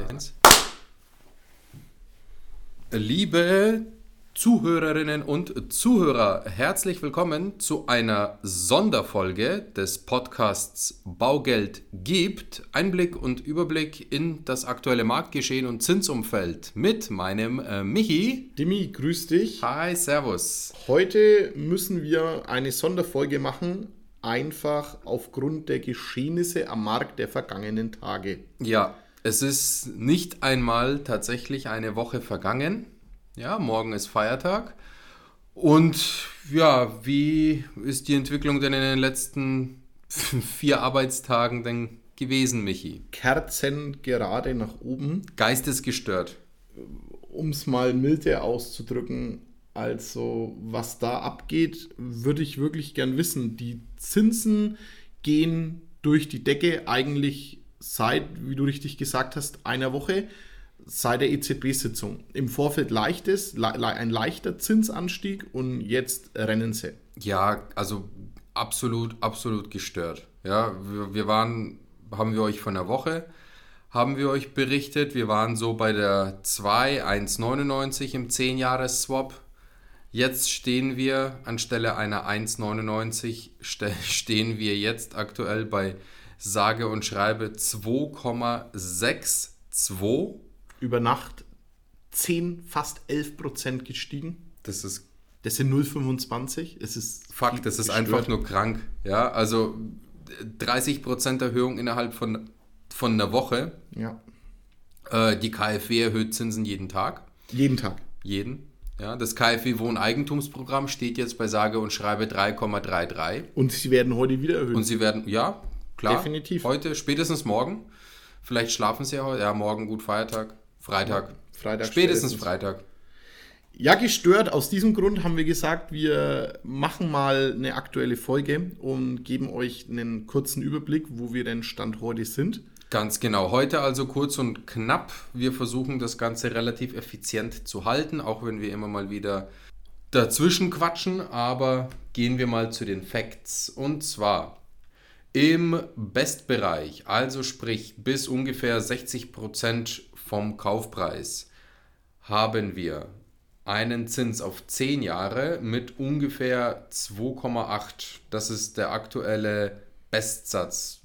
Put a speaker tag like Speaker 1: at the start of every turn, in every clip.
Speaker 1: 2, 1. Liebe Zuhörerinnen und Zuhörer, herzlich willkommen zu einer Sonderfolge des Podcasts Baugeld gibt. Einblick und Überblick in das aktuelle Marktgeschehen und Zinsumfeld mit meinem äh, Michi.
Speaker 2: Dimi, grüß dich.
Speaker 1: Hi, Servus.
Speaker 2: Heute müssen wir eine Sonderfolge machen, einfach aufgrund der Geschehnisse am Markt der vergangenen Tage.
Speaker 1: Ja, es ist nicht einmal tatsächlich eine Woche vergangen. Ja, morgen ist Feiertag. Und ja, wie ist die Entwicklung denn in den letzten vier Arbeitstagen denn gewesen, Michi?
Speaker 2: Kerzen gerade nach oben.
Speaker 1: Geistesgestört.
Speaker 2: Um es mal milde auszudrücken, also was da abgeht, würde ich wirklich gern wissen. Die Zinsen gehen durch die Decke eigentlich seit, wie du richtig gesagt hast, einer Woche seit der EZB-Sitzung. Im Vorfeld leichtes, le ein leichter Zinsanstieg und jetzt rennen sie.
Speaker 1: Ja, also absolut, absolut gestört. Ja, wir, wir waren, haben wir euch von der Woche, haben wir euch berichtet, wir waren so bei der 2, 1,99 im 10-Jahres-Swap. Jetzt stehen wir anstelle einer 1,99 stehen wir jetzt aktuell bei sage und schreibe 2,62
Speaker 2: über Nacht 10, fast 11 Prozent gestiegen.
Speaker 1: Das ist.
Speaker 2: Das sind 0,25. Es ist.
Speaker 1: Fakt, das ist gestört. einfach nur krank. Ja, also 30 Prozent Erhöhung innerhalb von, von einer Woche.
Speaker 2: Ja.
Speaker 1: Äh, die KfW erhöht Zinsen jeden Tag.
Speaker 2: Jeden Tag.
Speaker 1: Jeden. Ja, das KfW Wohneigentumsprogramm steht jetzt bei sage und schreibe 3,33.
Speaker 2: Und sie werden heute wieder erhöht.
Speaker 1: Und sie werden, ja, klar.
Speaker 2: Definitiv.
Speaker 1: Heute, spätestens morgen. Vielleicht schlafen sie ja heute. Ja, morgen gut Feiertag. Freitag.
Speaker 2: Freitag
Speaker 1: spätestens, spätestens Freitag.
Speaker 2: Ja, gestört. Aus diesem Grund haben wir gesagt, wir machen mal eine aktuelle Folge und geben euch einen kurzen Überblick, wo wir denn Stand heute sind.
Speaker 1: Ganz genau. Heute also kurz und knapp. Wir versuchen das Ganze relativ effizient zu halten, auch wenn wir immer mal wieder dazwischen quatschen. Aber gehen wir mal zu den Facts. Und zwar im Bestbereich, also sprich bis ungefähr 60% vom Kaufpreis, haben wir einen Zins auf 10 Jahre mit ungefähr 2,8. Das ist der aktuelle Bestsatz.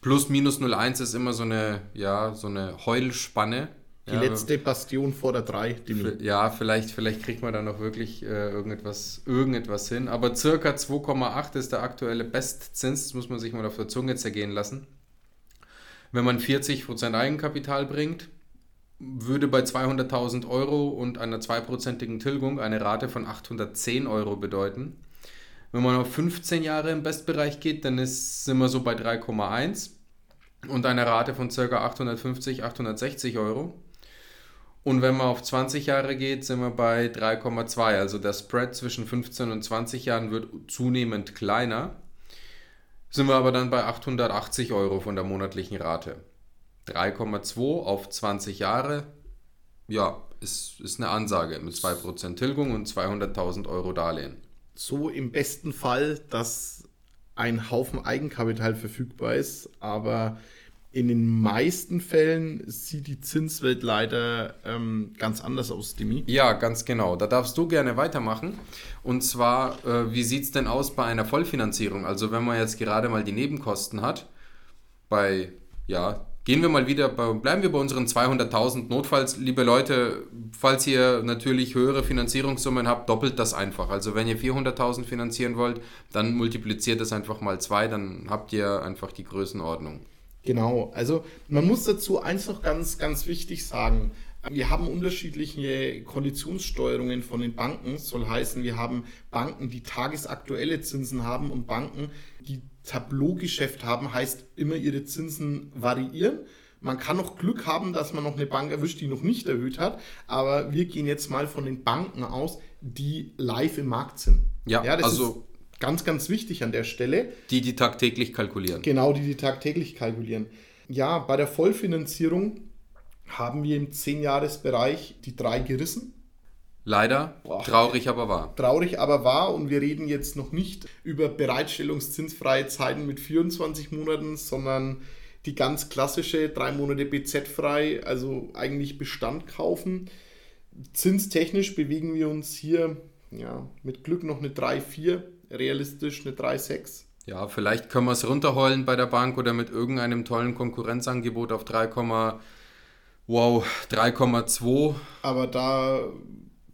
Speaker 1: Plus minus 0,1 ist immer so eine, ja, so eine Heulspanne.
Speaker 2: Die ja, letzte Bastion vor der 3.
Speaker 1: Ja, vielleicht, vielleicht kriegt man da noch wirklich äh, irgendetwas, irgendetwas hin. Aber circa 2,8 ist der aktuelle Bestzins. Das muss man sich mal auf der Zunge zergehen lassen. Wenn man 40% Eigenkapital bringt, würde bei 200.000 Euro und einer zweiprozentigen Tilgung eine Rate von 810 Euro bedeuten. Wenn man auf 15 Jahre im Bestbereich geht, dann ist, sind wir so bei 3,1 und einer Rate von ca. 850, 860 Euro. Und wenn man auf 20 Jahre geht, sind wir bei 3,2. Also der Spread zwischen 15 und 20 Jahren wird zunehmend kleiner. Sind wir aber dann bei 880 Euro von der monatlichen Rate. 3,2 auf 20 Jahre, ja, ist, ist eine Ansage mit 2% Tilgung und 200.000 Euro Darlehen.
Speaker 2: So im besten Fall, dass ein Haufen Eigenkapital verfügbar ist, aber in den meisten Fällen sieht die Zinswelt leider ähm, ganz anders aus, Demi.
Speaker 1: Ja, ganz genau. Da darfst du gerne weitermachen. Und zwar, äh, wie sieht es denn aus bei einer Vollfinanzierung? Also wenn man jetzt gerade mal die Nebenkosten hat, bei, ja, gehen wir mal wieder, bei, bleiben wir bei unseren 200.000. Notfalls, liebe Leute, falls ihr natürlich höhere Finanzierungssummen habt, doppelt das einfach. Also wenn ihr 400.000 finanzieren wollt, dann multipliziert das einfach mal zwei, dann habt ihr einfach die Größenordnung.
Speaker 2: Genau, also man muss dazu eins noch ganz, ganz wichtig sagen. Wir haben unterschiedliche Konditionssteuerungen von den Banken. Das soll heißen, wir haben Banken, die tagesaktuelle Zinsen haben und Banken, die Tableaugeschäft haben, heißt immer ihre Zinsen variieren. Man kann noch Glück haben, dass man noch eine Bank erwischt, die noch nicht erhöht hat. Aber wir gehen jetzt mal von den Banken aus, die live im Markt sind.
Speaker 1: Ja, ja also
Speaker 2: Ganz, ganz wichtig an der Stelle.
Speaker 1: Die, die tagtäglich kalkulieren.
Speaker 2: Genau, die, die tagtäglich kalkulieren. Ja, bei der Vollfinanzierung haben wir im 10-Jahres-Bereich die drei gerissen.
Speaker 1: Leider, Boah, traurig aber wahr.
Speaker 2: Traurig aber wahr und wir reden jetzt noch nicht über bereitstellungszinsfreie Zeiten mit 24 Monaten, sondern die ganz klassische drei Monate BZ frei, also eigentlich Bestand kaufen. Zinstechnisch bewegen wir uns hier ja, mit Glück noch eine 3,4, realistisch eine 3,6.
Speaker 1: Ja, vielleicht können wir es runterholen bei der Bank oder mit irgendeinem tollen Konkurrenzangebot auf 3, wow, 3,2.
Speaker 2: Aber da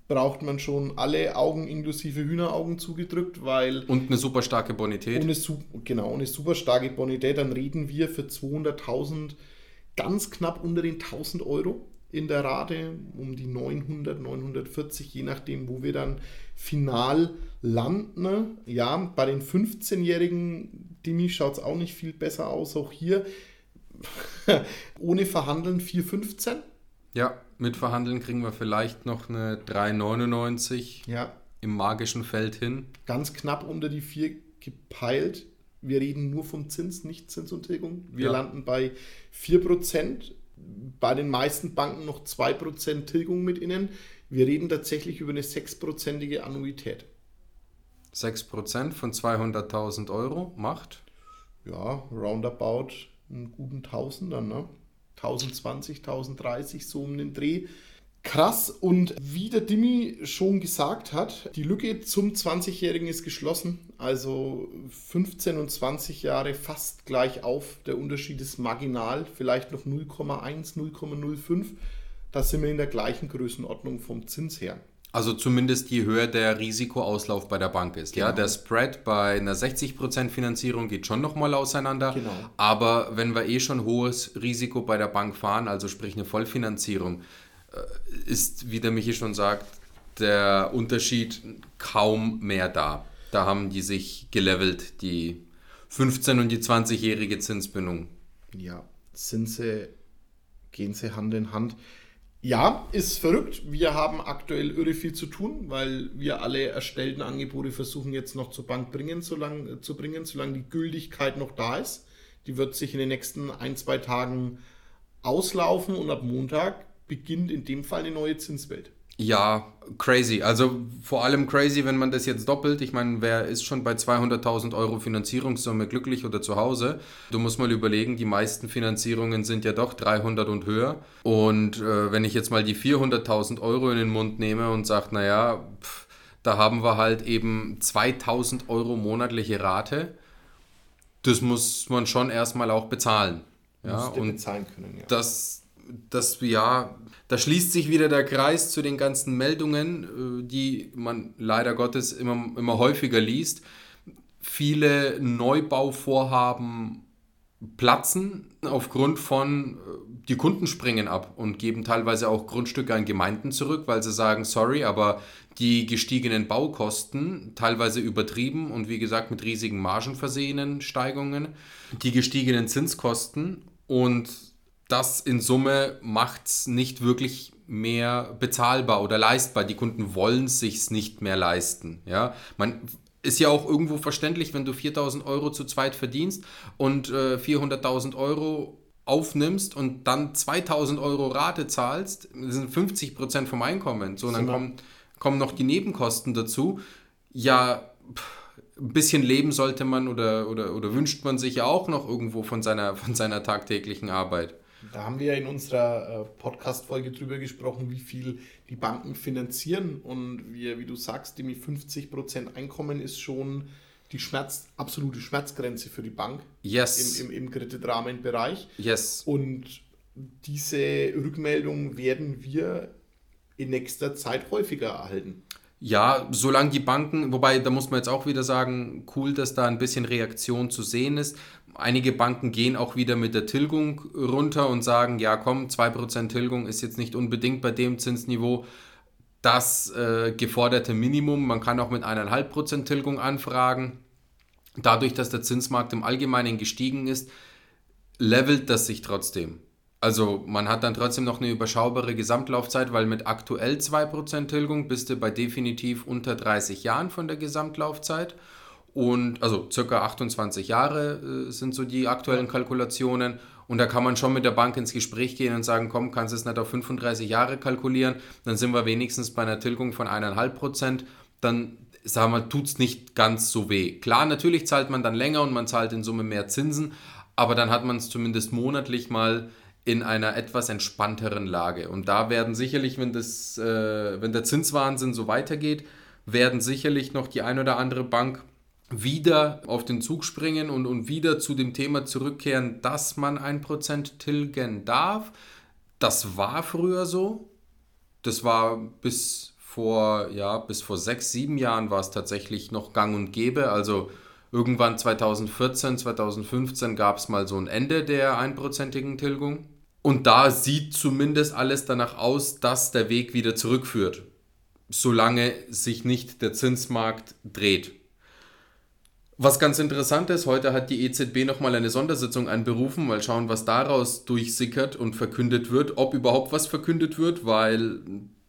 Speaker 2: braucht man schon alle Augen inklusive Hühneraugen zugedrückt, weil...
Speaker 1: Und eine super starke Bonität.
Speaker 2: Ohne, genau, eine super starke Bonität, dann reden wir für 200.000 ganz knapp unter den 1.000 Euro in der Rate, um die 900, 940, je nachdem, wo wir dann final landen. Ja, bei den 15-jährigen Dimi schaut es auch nicht viel besser aus. Auch hier ohne Verhandeln 4,15.
Speaker 1: Ja, mit Verhandeln kriegen wir vielleicht noch eine 3,99
Speaker 2: ja.
Speaker 1: im magischen Feld hin.
Speaker 2: Ganz knapp unter die 4 gepeilt. Wir reden nur vom Zins, nicht Zins und Tilgung. Wir ja. landen bei 4%. Bei den meisten Banken noch 2% Tilgung mit innen. Wir reden tatsächlich über eine 6%ige Annuität.
Speaker 1: 6% von 200.000 Euro macht?
Speaker 2: Ja, roundabout einen guten Tausender, ne? 1020, 1030, so um den Dreh. Krass und wie der Dimi schon gesagt hat, die Lücke zum 20-Jährigen ist geschlossen. Also 15 und 20 Jahre fast gleich auf. Der Unterschied ist marginal, vielleicht noch 0,1, 0,05. Da sind wir in der gleichen Größenordnung vom Zins her.
Speaker 1: Also zumindest je höher der Risikoauslauf bei der Bank ist. Genau. Ja, der Spread bei einer 60% Finanzierung geht schon nochmal auseinander.
Speaker 2: Genau.
Speaker 1: Aber wenn wir eh schon hohes Risiko bei der Bank fahren, also sprich eine Vollfinanzierung, ist, wie der Michi schon sagt, der Unterschied kaum mehr da. Da haben die sich gelevelt, die 15- und die 20-jährige Zinsbindung.
Speaker 2: Ja, sie, gehen sie Hand in Hand. Ja, ist verrückt. Wir haben aktuell irre viel zu tun, weil wir alle erstellten Angebote versuchen jetzt noch zur Bank bringen, solange, zu bringen, solange die Gültigkeit noch da ist. Die wird sich in den nächsten ein, zwei Tagen auslaufen und ab Montag beginnt in dem Fall eine neue Zinswelt.
Speaker 1: Ja, crazy. Also vor allem crazy, wenn man das jetzt doppelt. Ich meine, wer ist schon bei 200.000 Euro Finanzierungssumme glücklich oder zu Hause? Du musst mal überlegen, die meisten Finanzierungen sind ja doch 300 und höher. Und äh, wenn ich jetzt mal die 400.000 Euro in den Mund nehme und sage, naja, pff, da haben wir halt eben 2.000 Euro monatliche Rate, das muss man schon erstmal auch bezahlen. Ja, und
Speaker 2: bezahlen können, ja.
Speaker 1: Das, das, ja, da schließt sich wieder der Kreis zu den ganzen Meldungen, äh, die man leider Gottes immer, immer häufiger liest. Viele Neubauvorhaben platzen aufgrund von, äh, die Kunden springen ab und geben teilweise auch Grundstücke an Gemeinden zurück, weil sie sagen, sorry, aber die gestiegenen Baukosten, teilweise übertrieben und wie gesagt mit riesigen Margen versehenen Steigungen, die gestiegenen Zinskosten und das in Summe macht es nicht wirklich mehr bezahlbar oder leistbar. Die Kunden wollen es sich nicht mehr leisten. Ja? Man ist ja auch irgendwo verständlich, wenn du 4000 Euro zu zweit verdienst und äh, 400.000 Euro aufnimmst und dann 2000 Euro Rate zahlst, das sind 50 Prozent vom Einkommen. So, dann kommen, kommen noch die Nebenkosten dazu. Ja, ein bisschen leben sollte man oder, oder, oder wünscht man sich ja auch noch irgendwo von seiner, von seiner tagtäglichen Arbeit.
Speaker 2: Da haben wir ja in unserer äh, Podcast-Folge drüber gesprochen, wie viel die Banken finanzieren. Und wir, wie du sagst, die mit 50% Einkommen ist schon die Schmerz, absolute Schmerzgrenze für die Bank
Speaker 1: yes.
Speaker 2: im, im, im Kreditrahmenbereich.
Speaker 1: Yes.
Speaker 2: Und diese Rückmeldung werden wir in nächster Zeit häufiger erhalten.
Speaker 1: Ja, solange die Banken, wobei da muss man jetzt auch wieder sagen, cool, dass da ein bisschen Reaktion zu sehen ist. Einige Banken gehen auch wieder mit der Tilgung runter und sagen, ja komm, 2% Tilgung ist jetzt nicht unbedingt bei dem Zinsniveau das äh, geforderte Minimum. Man kann auch mit 1,5% Tilgung anfragen. Dadurch, dass der Zinsmarkt im Allgemeinen gestiegen ist, levelt das sich trotzdem. Also man hat dann trotzdem noch eine überschaubare Gesamtlaufzeit, weil mit aktuell 2% Tilgung bist du bei definitiv unter 30 Jahren von der Gesamtlaufzeit. Und also circa 28 Jahre äh, sind so die aktuellen Kalkulationen. Und da kann man schon mit der Bank ins Gespräch gehen und sagen, komm, kannst du es nicht auf 35 Jahre kalkulieren? Dann sind wir wenigstens bei einer Tilgung von 1,5 Prozent. Dann sagen wir, tut es nicht ganz so weh. Klar, natürlich zahlt man dann länger und man zahlt in Summe mehr Zinsen, aber dann hat man es zumindest monatlich mal in einer etwas entspannteren Lage. Und da werden sicherlich, wenn, das, äh, wenn der Zinswahnsinn so weitergeht, werden sicherlich noch die ein oder andere Bank wieder auf den Zug springen und, und wieder zu dem Thema zurückkehren, dass man ein Prozent tilgen darf. Das war früher so. Das war bis vor, ja, bis vor sechs, sieben Jahren war es tatsächlich noch gang und gäbe. Also irgendwann 2014, 2015 gab es mal so ein Ende der einprozentigen Tilgung. Und da sieht zumindest alles danach aus, dass der Weg wieder zurückführt, solange sich nicht der Zinsmarkt dreht. Was ganz interessant ist, heute hat die EZB nochmal eine Sondersitzung einberufen, mal schauen, was daraus durchsickert und verkündet wird, ob überhaupt was verkündet wird, weil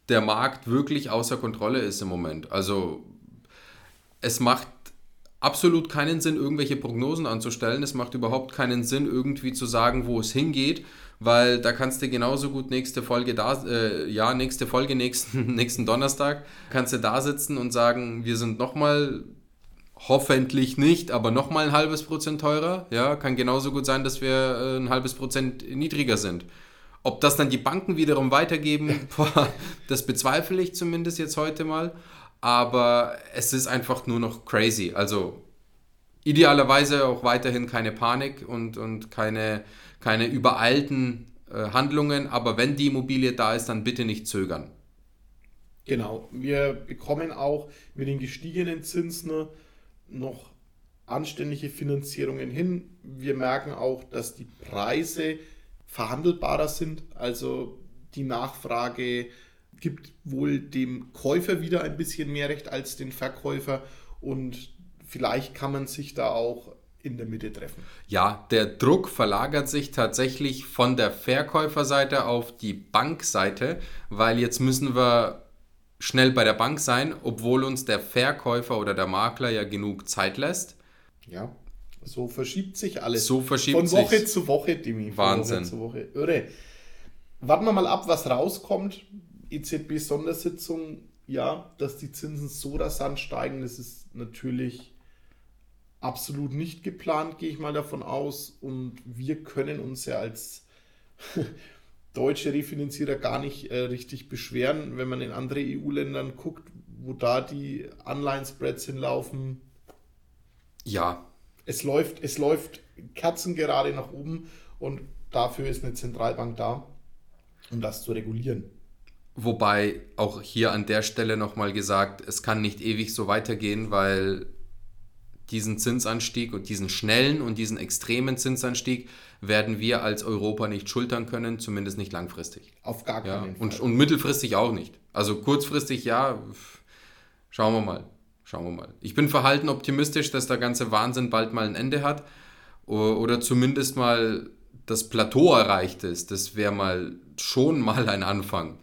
Speaker 1: der Markt wirklich außer Kontrolle ist im Moment. Also es macht absolut keinen Sinn, irgendwelche Prognosen anzustellen. Es macht überhaupt keinen Sinn, irgendwie zu sagen, wo es hingeht, weil da kannst du genauso gut nächste Folge da, äh, ja, nächste Folge nächsten, nächsten Donnerstag, kannst du da sitzen und sagen, wir sind nochmal, hoffentlich nicht, aber nochmal ein halbes Prozent teurer. Ja, kann genauso gut sein, dass wir äh, ein halbes Prozent niedriger sind. Ob das dann die Banken wiederum weitergeben, boah, das bezweifle ich zumindest jetzt heute mal. Aber es ist einfach nur noch crazy. Also idealerweise auch weiterhin keine Panik und, und keine, keine übereilten äh, Handlungen. Aber wenn die Immobilie da ist, dann bitte nicht zögern.
Speaker 2: Genau. Wir bekommen auch mit den gestiegenen Zinsen noch anständige Finanzierungen hin. Wir merken auch, dass die Preise verhandelbarer sind. Also die Nachfrage gibt wohl dem Käufer wieder ein bisschen mehr Recht als den Verkäufer und vielleicht kann man sich da auch in der Mitte treffen.
Speaker 1: Ja, der Druck verlagert sich tatsächlich von der Verkäuferseite auf die Bankseite, weil jetzt müssen wir schnell bei der Bank sein, obwohl uns der Verkäufer oder der Makler ja genug Zeit lässt.
Speaker 2: Ja. So verschiebt sich alles.
Speaker 1: So verschiebt
Speaker 2: Von Woche sich. zu Woche, Dimi.
Speaker 1: Wahnsinn. Woche
Speaker 2: zu Woche. Irre. Warten wir mal ab, was rauskommt. EZB-Sondersitzung, ja, dass die Zinsen so rasant steigen, das ist natürlich absolut nicht geplant, gehe ich mal davon aus. Und wir können uns ja als deutsche Refinanzierer gar nicht äh, richtig beschweren, wenn man in andere EU-Ländern guckt, wo da die Anleihen-Spreads hinlaufen.
Speaker 1: Ja,
Speaker 2: es läuft, es läuft kerzengerade nach oben und dafür ist eine Zentralbank da, um das zu regulieren.
Speaker 1: Wobei auch hier an der Stelle nochmal gesagt, es kann nicht ewig so weitergehen, weil diesen Zinsanstieg und diesen schnellen und diesen extremen Zinsanstieg werden wir als Europa nicht schultern können, zumindest nicht langfristig.
Speaker 2: Auf gar keinen
Speaker 1: ja, Fall. Und, und mittelfristig auch nicht. Also kurzfristig ja, schauen wir mal. Schauen wir mal. Ich bin verhalten optimistisch, dass der ganze Wahnsinn bald mal ein Ende hat oder zumindest mal das Plateau erreicht ist. Das wäre mal schon mal ein Anfang.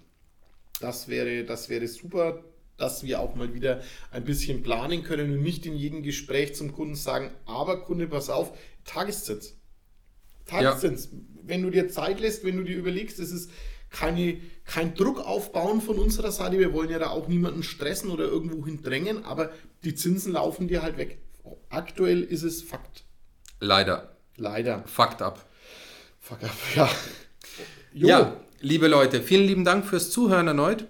Speaker 2: Das wäre, das wäre super, dass wir auch mal wieder ein bisschen planen können und nicht in jedem Gespräch zum Kunden sagen, aber Kunde, pass auf, Tageszins. Tageszins. Ja. Wenn du dir Zeit lässt, wenn du dir überlegst, es ist keine, kein Druck aufbauen von unserer Seite. Wir wollen ja da auch niemanden stressen oder irgendwo drängen, aber die Zinsen laufen dir halt weg. Aktuell ist es Fakt.
Speaker 1: Leider.
Speaker 2: Leider.
Speaker 1: Fakt ab.
Speaker 2: Fakt ab, ja.
Speaker 1: Jo. Ja, liebe Leute, vielen lieben Dank fürs Zuhören erneut.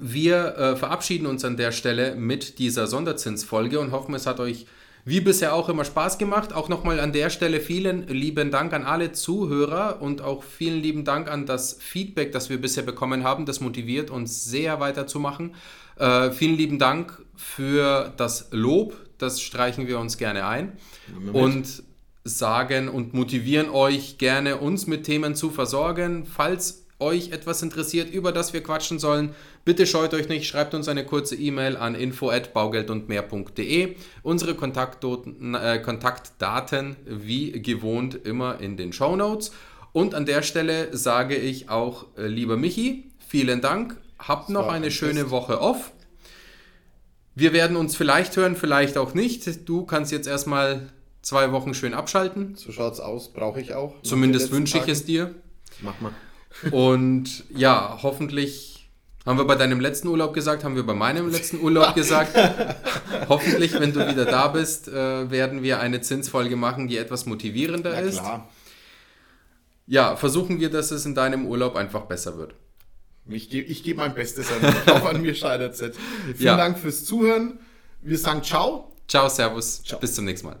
Speaker 1: Wir äh, verabschieden uns an der Stelle mit dieser Sonderzinsfolge und hoffen, es hat euch wie bisher auch immer Spaß gemacht. Auch nochmal an der Stelle vielen lieben Dank an alle Zuhörer und auch vielen lieben Dank an das Feedback, das wir bisher bekommen haben. Das motiviert uns sehr weiterzumachen. Äh, vielen lieben Dank für das Lob. Das streichen wir uns gerne ein. Und sagen und motivieren euch gerne, uns mit Themen zu versorgen. Falls euch etwas interessiert, über das wir quatschen sollen, bitte scheut euch nicht, schreibt uns eine kurze E-Mail an info@baugeldundmehr.de. Unsere Kontaktdaten, äh, Kontaktdaten wie gewohnt immer in den Show Notes. Und an der Stelle sage ich auch, äh, lieber Michi, vielen Dank. Habt noch eine schöne Fest. Woche off. Wir werden uns vielleicht hören, vielleicht auch nicht. Du kannst jetzt erstmal zwei Wochen schön abschalten.
Speaker 2: So schaut's aus, brauche ich auch.
Speaker 1: Zumindest wünsche ich es dir.
Speaker 2: Mach mal.
Speaker 1: Und ja, hoffentlich Haben wir bei deinem letzten Urlaub gesagt, haben wir bei meinem letzten Urlaub gesagt. Hoffentlich, wenn du wieder da bist, äh, werden wir eine Zinsfolge machen, die etwas motivierender
Speaker 2: Ja,
Speaker 1: ist.
Speaker 2: klar.
Speaker 1: Ja, versuchen wir, dass es in deinem Urlaub einfach besser wird.
Speaker 2: Ich gebe ich geb mein Bestes an. Ich hoffe, an mir scheitert es nicht. Vielen
Speaker 1: Ja.
Speaker 2: Dank fürs Zuhören. Wir sagen Ciao.
Speaker 1: Ciao, Servus,
Speaker 2: Ciao.
Speaker 1: bis zum nächsten Mal.